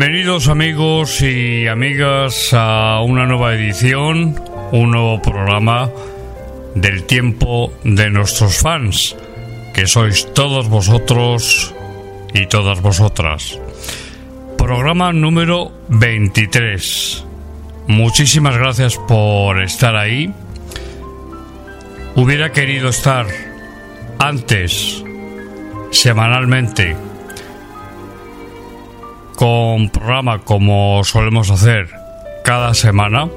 Bienvenidos amigos y amigas a una nueva edición, un nuevo programa del tiempo de nuestros fans, que sois todos vosotros y todas vosotras. Programa número 23. Muchísimas gracias por estar ahí. Hubiera querido estar antes, semanalmente, con programa como solemos hacer cada semana,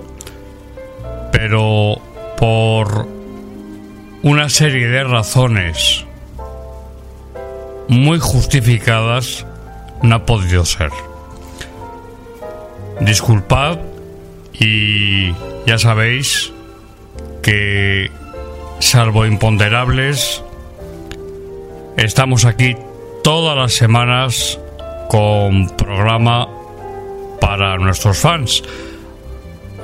pero por una serie de razones muy justificadas no ha podido ser. Disculpad y ya sabéis que salvo imponderables estamos aquí todas las semanas con programa para nuestros fans.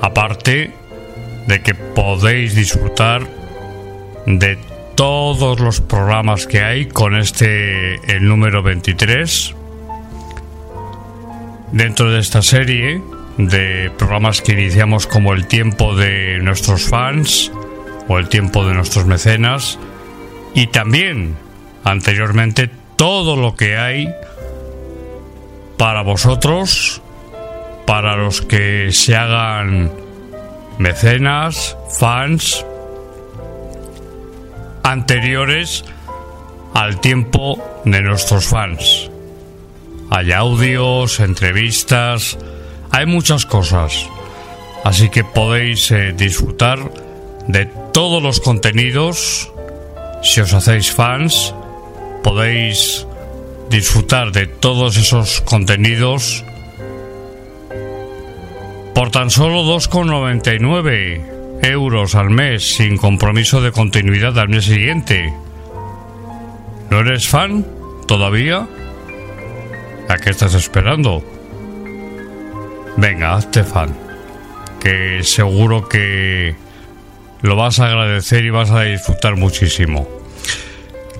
Aparte de que podéis disfrutar de todos los programas que hay con este el número 23 dentro de esta serie de programas que iniciamos como el tiempo de nuestros fans o el tiempo de nuestros mecenas y también anteriormente todo lo que hay para vosotros, para los que se hagan mecenas, fans, anteriores al tiempo de nuestros fans. Hay audios, entrevistas, hay muchas cosas. Así que podéis eh, disfrutar de todos los contenidos. Si os hacéis fans, podéis disfrutar de todos esos contenidos por tan solo 2,99 euros al mes sin compromiso de continuidad al mes siguiente. ¿No eres fan todavía? ¿A qué estás esperando? Venga, hazte fan. Que seguro que lo vas a agradecer y vas a disfrutar muchísimo.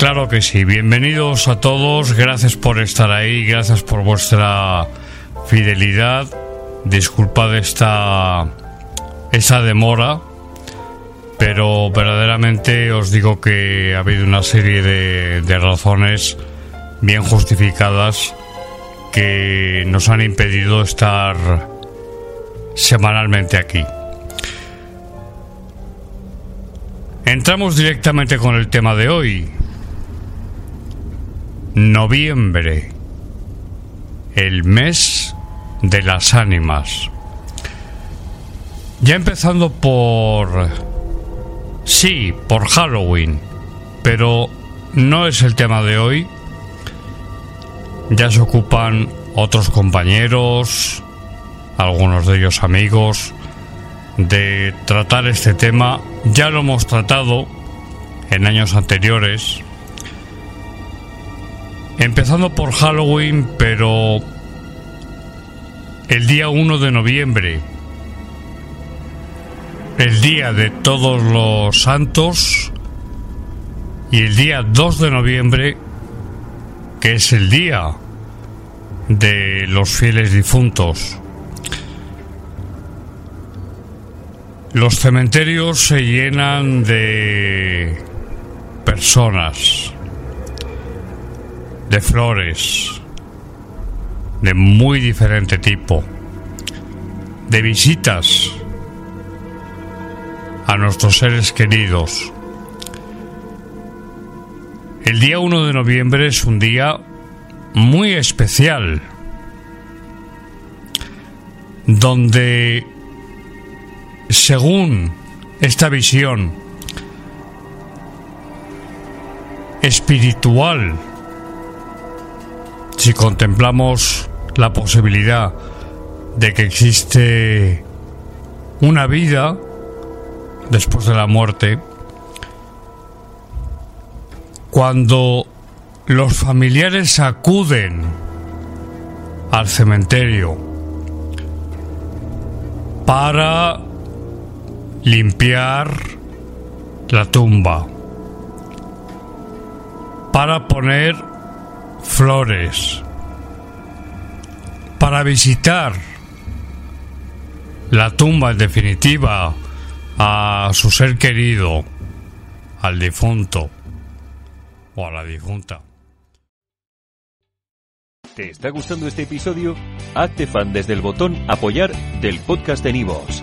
Claro que sí, bienvenidos a todos, gracias por estar ahí, gracias por vuestra fidelidad. Disculpad esta demora, pero verdaderamente os digo que ha habido una serie de razones bien justificadas que nos han impedido estar semanalmente aquí. Entramos directamente con el tema de hoy. Noviembre, el mes de las ánimas. Ya empezando por... Sí, por Halloween, pero no es el tema de hoy. ya se ocupan otros compañeros, algunos de ellos amigos, de tratar este tema. Ya lo hemos tratado en años anteriores, empezando por Halloween, pero el día 1 de noviembre, el día de todos los santos, y el día 2 de noviembre, que es el día de los fieles difuntos. Los cementerios se llenan de personas, de flores, de muy diferente tipo, de visitas a nuestros seres queridos. El día 1 de noviembre es un día muy especial, donde, según esta visión espiritual, si contemplamos la posibilidad de que existe una vida después de la muerte, cuando los familiares acuden al cementerio para limpiar la tumba, para poner flores, para visitar la tumba en definitiva a su ser querido, al difunto o a la difunta. ¿Te está gustando este episodio? Hazte fan desde el botón Apoyar del podcast de Nivos.